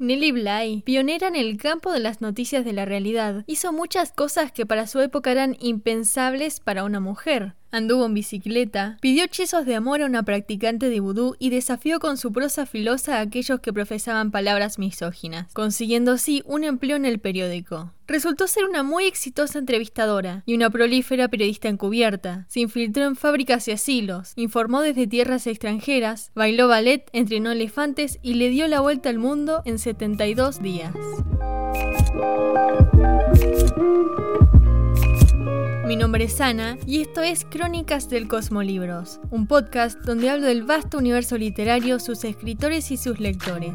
Nellie Bly, pionera en el campo de las noticias de la realidad, hizo muchas cosas que para su época eran impensables para una mujer. Anduvo en bicicleta, pidió hechizos de amor a una practicante de vudú y desafió con su prosa filosa a aquellos que profesaban palabras misóginas, consiguiendo así un empleo en el periódico. Resultó ser una muy exitosa entrevistadora y una prolífera periodista encubierta. Se infiltró en fábricas y asilos, informó desde tierras extranjeras, bailó ballet, entrenó elefantes y le dio la vuelta al mundo en 72 días. Mi nombre es Ana y esto es Crónicas del Cosmolibros, un podcast donde hablo del vasto universo literario, sus escritores y sus lectores.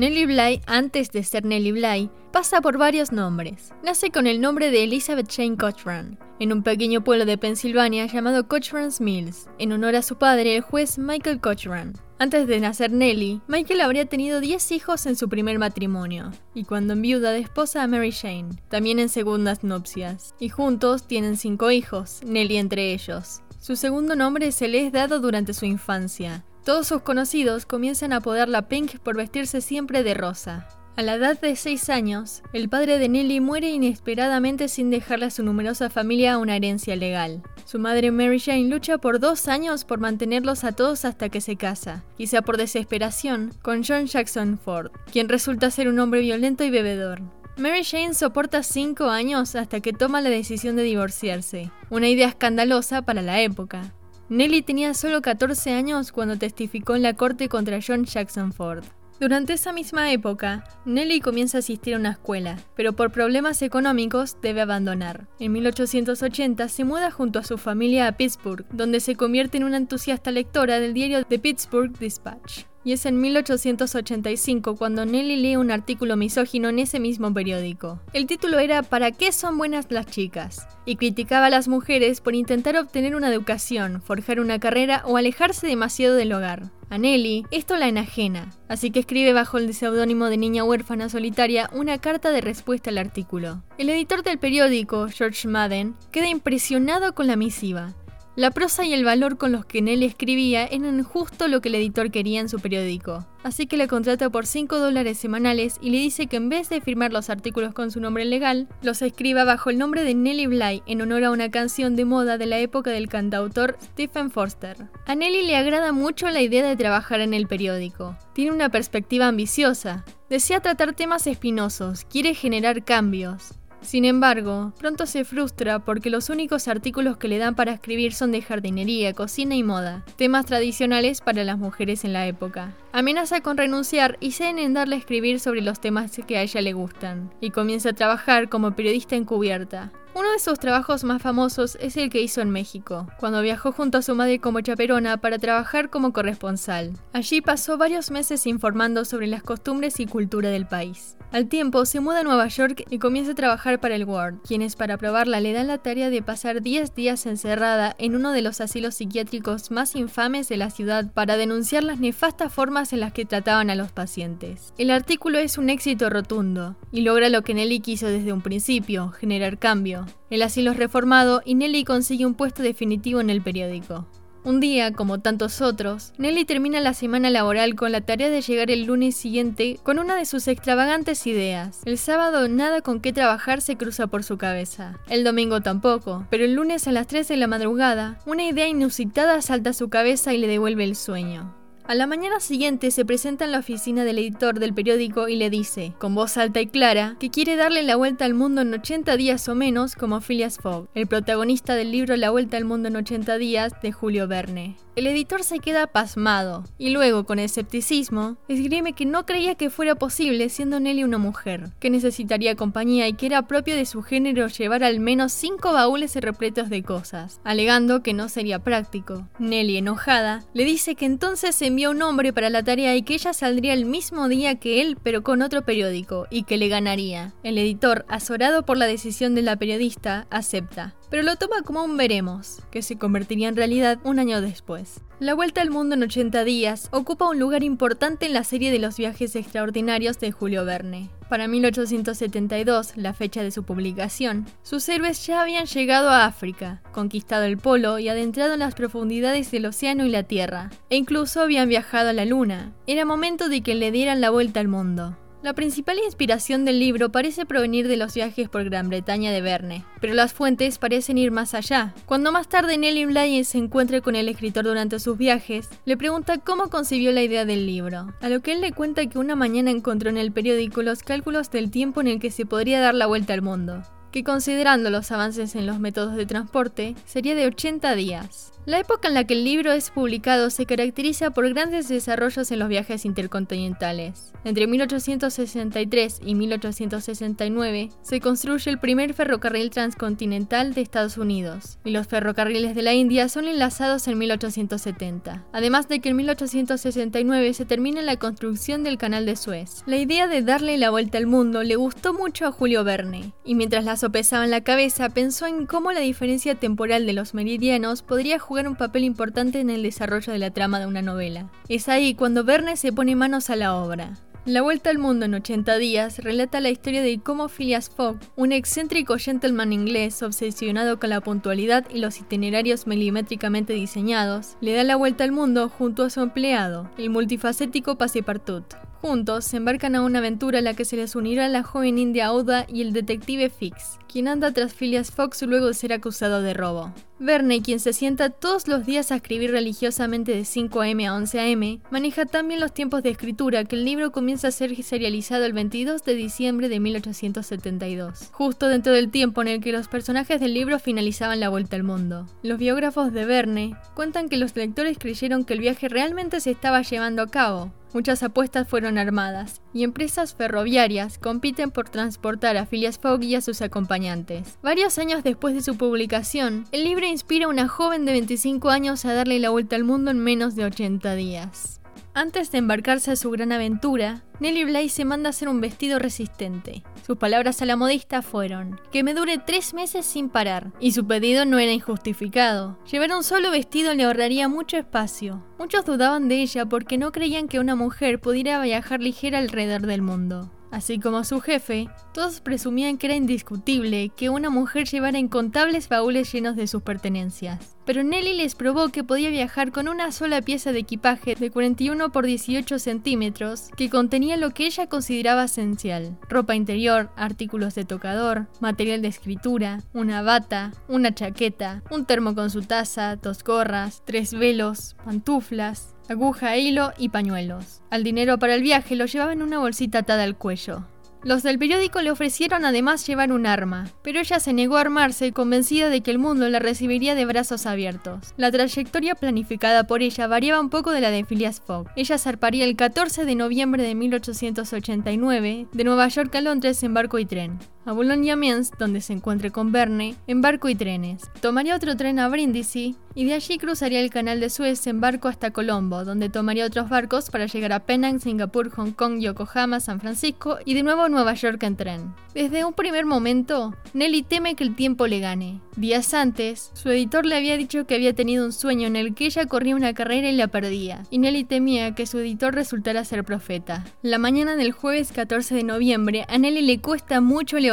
Nellie Bly, antes de ser Nellie Bly, pasa por varios nombres. Nace con el nombre de Elizabeth Jane Cochran, en un pequeño pueblo de Pensilvania llamado Cochran's Mills, en honor a su padre, el juez Michael Cochran. Antes de nacer Nellie, Michael habría tenido 10 hijos en su primer matrimonio, y cuando enviuda de esposa a Mary Jane, también en segundas nupcias, y juntos tienen 5 hijos, Nellie entre ellos. Su segundo nombre se le es dado durante su infancia. Todos sus conocidos comienzan a apodarla Pink por vestirse siempre de rosa. A la edad de 6 años, el padre de Nellie muere inesperadamente sin dejarle a su numerosa familia una herencia legal. Su madre Mary Jane lucha por dos años por mantenerlos a todos hasta que se casa, quizá por desesperación, con John Jackson Ford, quien resulta ser un hombre violento y bebedor. Mary Jane soporta 5 años hasta que toma la decisión de divorciarse, una idea escandalosa para la época. Nellie tenía solo 14 años cuando testificó en la corte contra John Jackson Ford. Durante esa misma época, Nelly comienza a asistir a una escuela, pero por problemas económicos debe abandonar. En 1880 se muda junto a su familia a Pittsburgh, donde se convierte en una entusiasta lectora del diario The Pittsburgh Dispatch. Y es en 1885 cuando Nelly lee un artículo misógino en ese mismo periódico. El título era ¿Para qué son buenas las chicas? y criticaba a las mujeres por intentar obtener una educación, forjar una carrera o alejarse demasiado del hogar. A Nelly esto la enajena, así que escribe bajo el seudónimo de niña huérfana solitaria una carta de respuesta al artículo. El editor del periódico, George Madden, queda impresionado con la misiva la prosa y el valor con los que Nelly escribía eran justo lo que el editor quería en su periódico, así que le contrata por 5 dólares semanales y le dice que en vez de firmar los artículos con su nombre legal, los escriba bajo el nombre de Nelly Bly en honor a una canción de moda de la época del cantautor Stephen Forster. A Nelly le agrada mucho la idea de trabajar en el periódico. Tiene una perspectiva ambiciosa, desea tratar temas espinosos, quiere generar cambios. Sin embargo, pronto se frustra porque los únicos artículos que le dan para escribir son de jardinería, cocina y moda, temas tradicionales para las mujeres en la época. Amenaza con renunciar y ceden en darle a escribir sobre los temas que a ella le gustan, y comienza a trabajar como periodista encubierta. Uno de sus trabajos más famosos es el que hizo en México, cuando viajó junto a su madre como chaperona para trabajar como corresponsal. Allí pasó varios meses informando sobre las costumbres y cultura del país. Al tiempo, se muda a Nueva York y comienza a trabajar para el Ward, quienes para probarla le dan la tarea de pasar 10 días encerrada en uno de los asilos psiquiátricos más infames de la ciudad para denunciar las nefastas formas en las que trataban a los pacientes. El artículo es un éxito rotundo y logra lo que Nelly quiso desde un principio, generar cambio. El asilo es reformado y Nelly consigue un puesto definitivo en el periódico. Un día, como tantos otros, Nelly termina la semana laboral con la tarea de llegar el lunes siguiente con una de sus extravagantes ideas. El sábado nada con qué trabajar se cruza por su cabeza. El domingo tampoco, pero el lunes a las 3 de la madrugada, una idea inusitada salta a su cabeza y le devuelve el sueño. A la mañana siguiente se presenta en la oficina del editor del periódico y le dice, con voz alta y clara, que quiere darle la vuelta al mundo en 80 días o menos como Phileas Fogg, el protagonista del libro La vuelta al mundo en 80 días de Julio Verne. El editor se queda pasmado y luego, con escepticismo, esgrime que no creía que fuera posible siendo Nelly una mujer, que necesitaría compañía y que era propio de su género llevar al menos cinco baúles repletos de cosas, alegando que no sería práctico. Nelly, enojada, le dice que entonces envía un hombre para la tarea y que ella saldría el mismo día que él pero con otro periódico y que le ganaría. El editor, azorado por la decisión de la periodista, acepta. Pero lo toma como un veremos, que se convertiría en realidad un año después. La Vuelta al Mundo en 80 días ocupa un lugar importante en la serie de los viajes extraordinarios de Julio Verne. Para 1872, la fecha de su publicación, sus héroes ya habían llegado a África, conquistado el polo y adentrado en las profundidades del océano y la tierra, e incluso habían viajado a la luna. Era momento de que le dieran la vuelta al mundo. La principal inspiración del libro parece provenir de los viajes por Gran Bretaña de Verne, pero las fuentes parecen ir más allá. Cuando más tarde Nelly Bly se encuentra con el escritor durante sus viajes, le pregunta cómo concibió la idea del libro, a lo que él le cuenta que una mañana encontró en el periódico los cálculos del tiempo en el que se podría dar la vuelta al mundo, que considerando los avances en los métodos de transporte, sería de 80 días. La época en la que el libro es publicado se caracteriza por grandes desarrollos en los viajes intercontinentales. Entre 1863 y 1869 se construye el primer ferrocarril transcontinental de Estados Unidos, y los ferrocarriles de la India son enlazados en 1870. Además de que en 1869 se termina la construcción del Canal de Suez. La idea de darle la vuelta al mundo le gustó mucho a Julio Verne, y mientras la sopesaba en la cabeza pensó en cómo la diferencia temporal de los meridianos podría jugar un papel importante en el desarrollo de la trama de una novela. Es ahí cuando Verne se pone manos a la obra. La Vuelta al Mundo en 80 días relata la historia de cómo Phileas Fogg, un excéntrico gentleman inglés obsesionado con la puntualidad y los itinerarios milimétricamente diseñados, le da la vuelta al mundo junto a su empleado, el multifacético Passepartout. Juntos se embarcan a una aventura en la que se les unirá la joven india Oda y el detective Fix, quien anda tras Phileas Fox luego de ser acusado de robo. Verne, quien se sienta todos los días a escribir religiosamente de 5 am a 11 am, maneja también los tiempos de escritura que el libro comienza a ser serializado el 22 de diciembre de 1872, justo dentro del tiempo en el que los personajes del libro finalizaban la vuelta al mundo. Los biógrafos de Verne cuentan que los lectores creyeron que el viaje realmente se estaba llevando a cabo, Muchas apuestas fueron armadas y empresas ferroviarias compiten por transportar a Phileas Fogg y a sus acompañantes. Varios años después de su publicación, el libro inspira a una joven de 25 años a darle la vuelta al mundo en menos de 80 días. Antes de embarcarse a su gran aventura, Nelly Bly se manda a hacer un vestido resistente. Sus palabras a la modista fueron, que me dure tres meses sin parar, y su pedido no era injustificado. Llevar un solo vestido le ahorraría mucho espacio. Muchos dudaban de ella porque no creían que una mujer pudiera viajar ligera alrededor del mundo. Así como su jefe, todos presumían que era indiscutible que una mujer llevara incontables baúles llenos de sus pertenencias. Pero Nelly les probó que podía viajar con una sola pieza de equipaje de 41 por 18 centímetros que contenía lo que ella consideraba esencial. Ropa interior, artículos de tocador, material de escritura, una bata, una chaqueta, un termo con su taza, dos gorras, tres velos, pantuflas, aguja, hilo y pañuelos. Al dinero para el viaje lo llevaba en una bolsita atada al cuello. Los del periódico le ofrecieron además llevar un arma, pero ella se negó a armarse convencida de que el mundo la recibiría de brazos abiertos. La trayectoria planificada por ella variaba un poco de la de Phileas Fogg. Ella zarparía el 14 de noviembre de 1889 de Nueva York a Londres en barco y tren a Boulogne-Amiens, donde se encuentre con Verne, en barco y trenes. Tomaría otro tren a Brindisi y de allí cruzaría el canal de Suez en barco hasta Colombo, donde tomaría otros barcos para llegar a Penang, Singapur, Hong Kong, Yokohama, San Francisco y de nuevo Nueva York en tren. Desde un primer momento, Nelly teme que el tiempo le gane. Días antes, su editor le había dicho que había tenido un sueño en el que ella corría una carrera y la perdía, y Nelly temía que su editor resultara ser profeta. La mañana del jueves 14 de noviembre, a Nelly le cuesta mucho levantarse.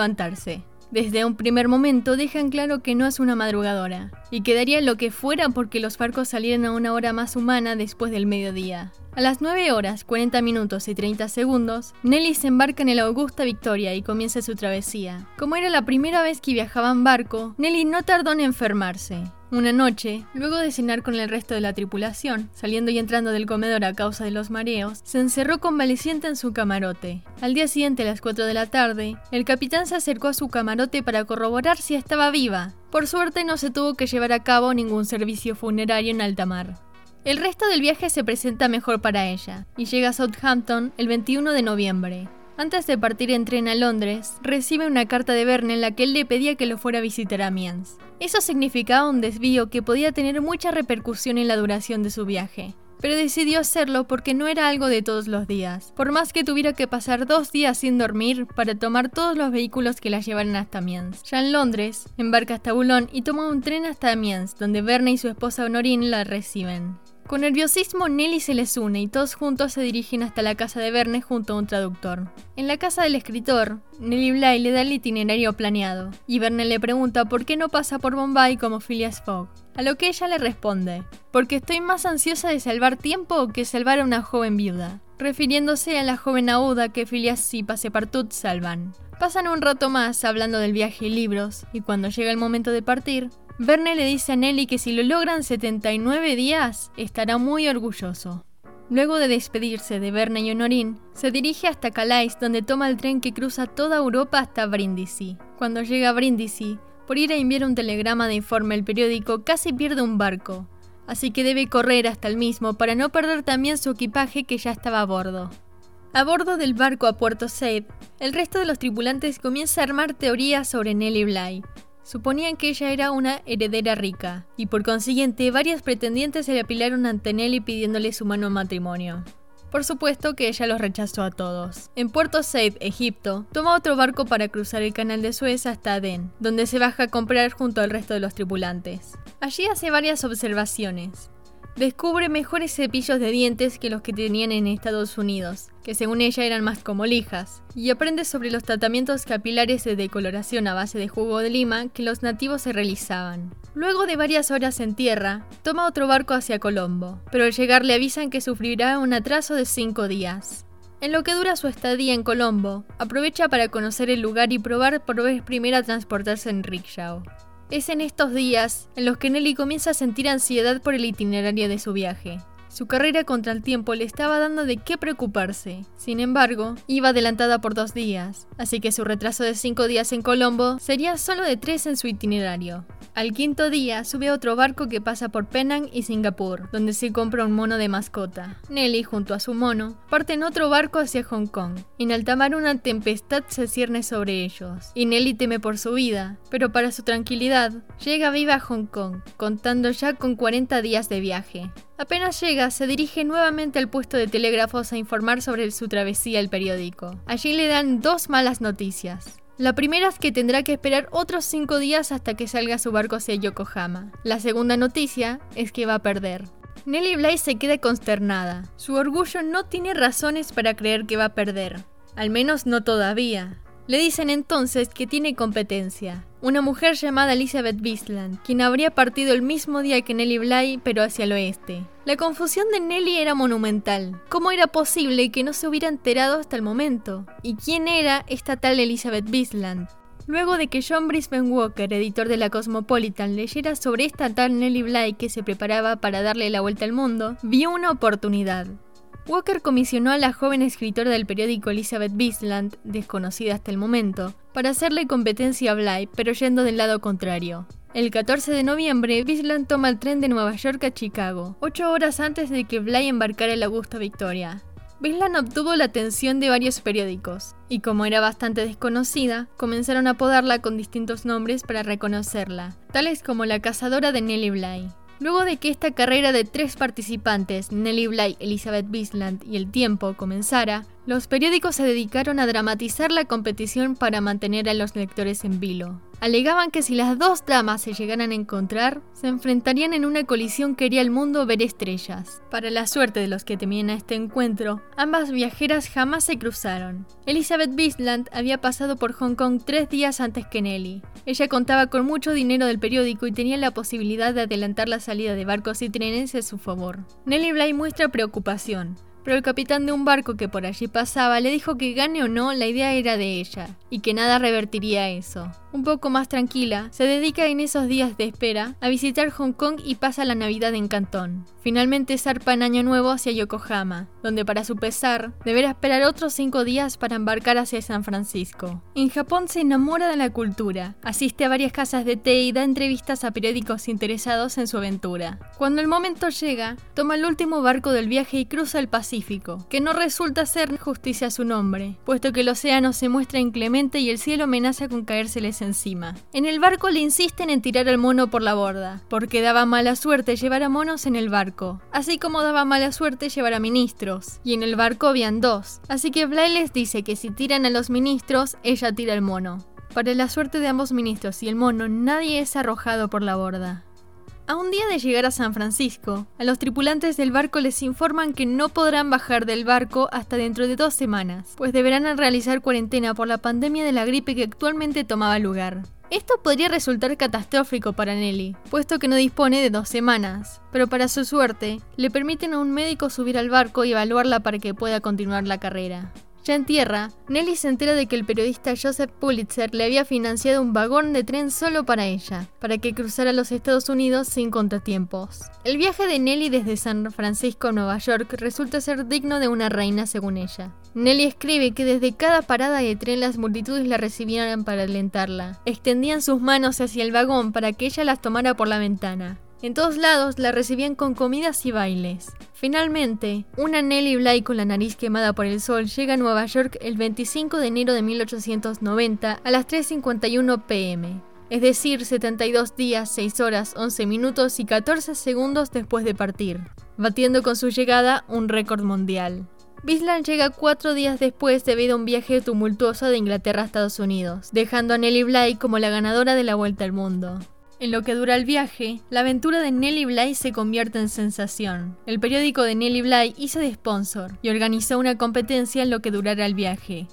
Desde un primer momento dejan claro que no es una madrugadora, y que daría lo que fuera porque los barcos salieran a una hora más humana después del mediodía. A las 9 horas, 40 minutos y 30 segundos, Nelly se embarca en el Augusta Victoria y comienza su travesía. Como era la primera vez que viajaba en barco, Nelly no tardó en enfermarse. Una noche, luego de cenar con el resto de la tripulación, saliendo y entrando del comedor a causa de los mareos, se encerró convaleciente en su camarote. Al día siguiente, a las 4 de la tarde, el capitán se acercó a su camarote para corroborar si estaba viva. Por suerte no se tuvo que llevar a cabo ningún servicio funerario en alta mar. El resto del viaje se presenta mejor para ella, y llega a Southampton el 21 de noviembre. Antes de partir en tren a Londres, recibe una carta de Verne en la que él le pedía que lo fuera a visitar a Amiens. Eso significaba un desvío que podía tener mucha repercusión en la duración de su viaje. pero decidió hacerlo porque no era algo de todos los días, por más que tuviera que pasar dos días sin dormir para tomar todos los vehículos que la llevaran hasta Amiens. Ya en Londres, embarca hasta Boulogne y toma un tren hasta Amiens, donde Verne y su esposa Honorine la reciben. Con nerviosismo, Nelly se les une y todos juntos se dirigen hasta la casa de Verne junto a un traductor. En la casa del escritor, Nelly Bly le da el itinerario planeado, y Verne le pregunta por qué no pasa por Bombay como Phileas Fogg. A lo que ella le responde, porque estoy más ansiosa de salvar tiempo que salvar a una joven viuda, refiriéndose a la joven Auda que Phileas y Passepartout salvan. Pasan un rato más hablando del viaje y libros, y cuando llega el momento de partir, Verne le dice a Nelly que si lo logran 79 días, estará muy orgulloso. Luego de despedirse de Verne y Honorín, se dirige hasta Calais donde toma el tren que cruza toda Europa hasta Brindisi. Cuando llega a Brindisi, por ir a enviar un telegrama de informe al periódico, casi pierde un barco, así que debe correr hasta el mismo para no perder también su equipaje que ya estaba a bordo. A bordo del barco a Puerto Said, el resto de los tripulantes comienza a armar teorías sobre Nelly Bly, Suponían que ella era una heredera rica, y por consiguiente varias pretendientes se le apilaron ante Nelly pidiéndole su mano en matrimonio. Por supuesto que ella los rechazó a todos. En Puerto Said, Egipto, toma otro barco para cruzar el canal de Suez hasta Adén, donde se baja a comprar junto al resto de los tripulantes. Allí hace varias observaciones descubre mejores cepillos de dientes que los que tenían en Estados Unidos, que según ella eran más como lijas, y aprende sobre los tratamientos capilares de decoloración a base de jugo de lima que los nativos se realizaban. Luego de varias horas en tierra, toma otro barco hacia Colombo, pero al llegar le avisan que sufrirá un atraso de cinco días. En lo que dura su estadía en Colombo, aprovecha para conocer el lugar y probar por vez primera transportarse en rickshaw. Es en estos días en los que Nelly comienza a sentir ansiedad por el itinerario de su viaje. Su carrera contra el tiempo le estaba dando de qué preocuparse. Sin embargo, iba adelantada por dos días, así que su retraso de cinco días en Colombo sería solo de tres en su itinerario. Al quinto día sube a otro barco que pasa por Penang y Singapur, donde se compra un mono de mascota. Nelly, junto a su mono, parte en otro barco hacia Hong Kong. En alta mar una tempestad se cierne sobre ellos, y Nelly teme por su vida, pero para su tranquilidad, llega viva a Hong Kong, contando ya con 40 días de viaje. Apenas llega, se dirige nuevamente al puesto de telégrafos a informar sobre su travesía al periódico. Allí le dan dos malas noticias. La primera es que tendrá que esperar otros cinco días hasta que salga su barco hacia Yokohama. La segunda noticia es que va a perder. Nelly Bly se queda consternada. Su orgullo no tiene razones para creer que va a perder. Al menos no todavía. Le dicen entonces que tiene competencia, una mujer llamada Elizabeth Bisland, quien habría partido el mismo día que Nelly Bly, pero hacia el oeste. La confusión de Nelly era monumental. ¿Cómo era posible que no se hubiera enterado hasta el momento? ¿Y quién era esta tal Elizabeth Bisland? Luego de que John Brisbane Walker, editor de la Cosmopolitan, leyera sobre esta tal Nelly Bly que se preparaba para darle la vuelta al mundo, vio una oportunidad. Walker comisionó a la joven escritora del periódico Elizabeth Bisland, desconocida hasta el momento, para hacerle competencia a Bly, pero yendo del lado contrario. El 14 de noviembre, Bisland toma el tren de Nueva York a Chicago, ocho horas antes de que Bly embarcara el Augusta Victoria. Bisland obtuvo la atención de varios periódicos, y como era bastante desconocida, comenzaron a apodarla con distintos nombres para reconocerla, tales como la cazadora de Nellie Bly. Luego de que esta carrera de tres participantes, Nelly Bly, Elizabeth Bisland y El Tiempo, comenzara, los periódicos se dedicaron a dramatizar la competición para mantener a los lectores en vilo. Alegaban que si las dos damas se llegaran a encontrar, se enfrentarían en una colisión que haría al mundo ver estrellas. Para la suerte de los que temían a este encuentro, ambas viajeras jamás se cruzaron. Elizabeth Bisland había pasado por Hong Kong tres días antes que Nelly. Ella contaba con mucho dinero del periódico y tenía la posibilidad de adelantar la salida de barcos y trenes a su favor. Nelly Bly muestra preocupación, pero el capitán de un barco que por allí pasaba le dijo que gane o no, la idea era de ella, y que nada revertiría eso. Un poco más tranquila, se dedica en esos días de espera a visitar Hong Kong y pasa la Navidad en Cantón. Finalmente zarpa en Año Nuevo hacia Yokohama, donde para su pesar deberá esperar otros cinco días para embarcar hacia San Francisco. En Japón se enamora de la cultura, asiste a varias casas de té y da entrevistas a periódicos interesados en su aventura. Cuando el momento llega, toma el último barco del viaje y cruza el Pacífico, que no resulta ser justicia a su nombre, puesto que el océano se muestra inclemente y el cielo amenaza con caérseles encima. En el barco le insisten en tirar al mono por la borda, porque daba mala suerte llevar a monos en el barco, así como daba mala suerte llevar a ministros, y en el barco habían dos, así que Bly les dice que si tiran a los ministros, ella tira al mono. Para la suerte de ambos ministros y el mono, nadie es arrojado por la borda. A un día de llegar a San Francisco, a los tripulantes del barco les informan que no podrán bajar del barco hasta dentro de dos semanas, pues deberán realizar cuarentena por la pandemia de la gripe que actualmente tomaba lugar. Esto podría resultar catastrófico para Nelly, puesto que no dispone de dos semanas, pero para su suerte, le permiten a un médico subir al barco y evaluarla para que pueda continuar la carrera. Ya en tierra, Nelly se entera de que el periodista Joseph Pulitzer le había financiado un vagón de tren solo para ella, para que cruzara los Estados Unidos sin contratiempos. El viaje de Nelly desde San Francisco a Nueva York resulta ser digno de una reina según ella. Nelly escribe que desde cada parada de tren las multitudes la recibían para alentarla. Extendían sus manos hacia el vagón para que ella las tomara por la ventana. En todos lados la recibían con comidas y bailes. Finalmente, una Nelly Bly con la nariz quemada por el sol llega a Nueva York el 25 de enero de 1890 a las 3.51 pm, es decir, 72 días, 6 horas, 11 minutos y 14 segundos después de partir, batiendo con su llegada un récord mundial. Bisland llega cuatro días después debido a un viaje tumultuoso de Inglaterra a Estados Unidos, dejando a Nelly Bly como la ganadora de la Vuelta al Mundo. En lo que dura el viaje, la aventura de Nelly Bly se convierte en sensación. El periódico de Nelly Bly hizo de sponsor y organizó una competencia en lo que durara el viaje.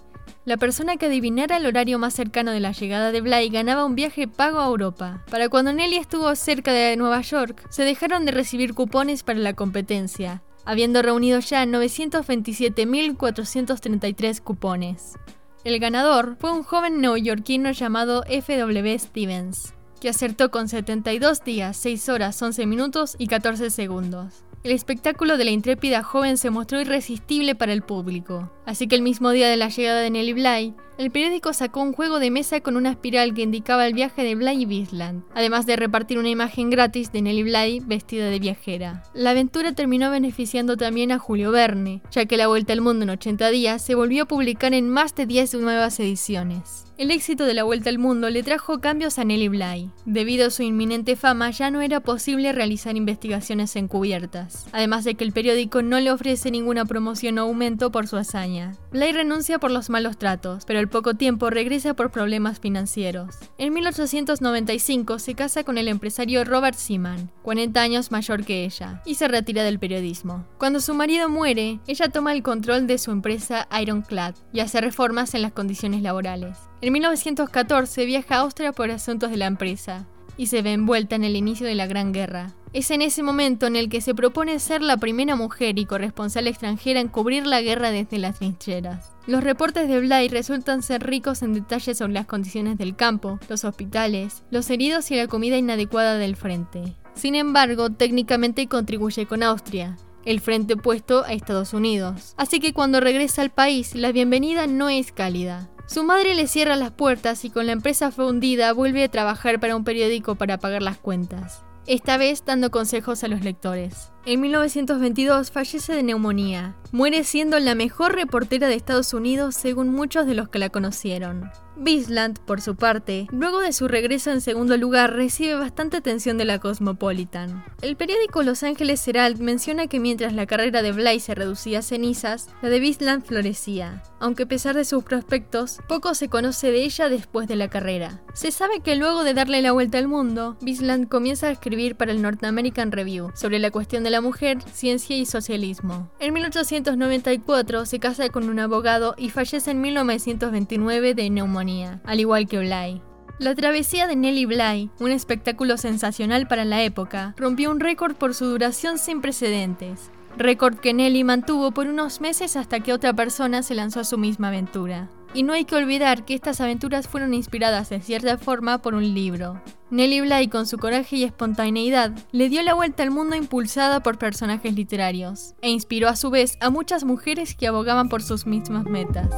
La persona que adivinara el horario más cercano de la llegada de Bly ganaba un viaje pago a Europa. Para cuando Nelly estuvo cerca de Nueva York, se dejaron de recibir cupones para la competencia, habiendo reunido ya 927.433 cupones. El ganador fue un joven neoyorquino llamado F.W. Stevens que acertó con 72 días, 6 horas, 11 minutos y 14 segundos. El espectáculo de la intrépida joven se mostró irresistible para el público, así que el mismo día de la llegada de Nelly Bly, el periódico sacó un juego de mesa con una espiral que indicaba el viaje de Bly y Bisland, además de repartir una imagen gratis de Nelly Bly vestida de viajera. La aventura terminó beneficiando también a Julio Verne, ya que La Vuelta al Mundo en 80 días se volvió a publicar en más de 10 nuevas ediciones. El éxito de la Vuelta al Mundo le trajo cambios a Nelly Bly. Debido a su inminente fama, ya no era posible realizar investigaciones encubiertas, además de que el periódico no le ofrece ninguna promoción o aumento por su hazaña. Bly renuncia por los malos tratos, pero al poco tiempo regresa por problemas financieros. En 1895 se casa con el empresario Robert Seaman, 40 años mayor que ella, y se retira del periodismo. Cuando su marido muere, ella toma el control de su empresa Ironclad y hace reformas en las condiciones laborales. En 1914 viaja a Austria por asuntos de la empresa y se ve envuelta en el inicio de la Gran Guerra. Es en ese momento en el que se propone ser la primera mujer y corresponsal extranjera en cubrir la guerra desde las trincheras. Los reportes de Bly resultan ser ricos en detalles sobre las condiciones del campo, los hospitales, los heridos y la comida inadecuada del frente. Sin embargo, técnicamente contribuye con Austria, el frente opuesto a Estados Unidos. Así que cuando regresa al país, la bienvenida no es cálida. Su madre le cierra las puertas y con la empresa fundida vuelve a trabajar para un periódico para pagar las cuentas, esta vez dando consejos a los lectores. En 1922 fallece de neumonía. Muere siendo la mejor reportera de Estados Unidos según muchos de los que la conocieron. Bisland, por su parte, luego de su regreso en segundo lugar, recibe bastante atención de la Cosmopolitan. El periódico Los Angeles Herald menciona que mientras la carrera de Bly se reducía a cenizas, la de Bisland florecía, aunque a pesar de sus prospectos, poco se conoce de ella después de la carrera. Se sabe que luego de darle la vuelta al mundo, Bisland comienza a escribir para el North American Review sobre la cuestión de la mujer, ciencia y socialismo. En 1894 se casa con un abogado y fallece en 1929 de neumonía, al igual que Bly. La travesía de Nelly Bly, un espectáculo sensacional para la época, rompió un récord por su duración sin precedentes, récord que Nelly mantuvo por unos meses hasta que otra persona se lanzó a su misma aventura. Y no hay que olvidar que estas aventuras fueron inspiradas de cierta forma por un libro. Nelly Bly, con su coraje y espontaneidad, le dio la vuelta al mundo impulsada por personajes literarios, e inspiró a su vez a muchas mujeres que abogaban por sus mismas metas.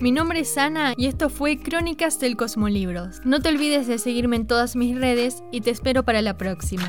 Mi nombre es Ana y esto fue Crónicas del Cosmolibros. No te olvides de seguirme en todas mis redes y te espero para la próxima.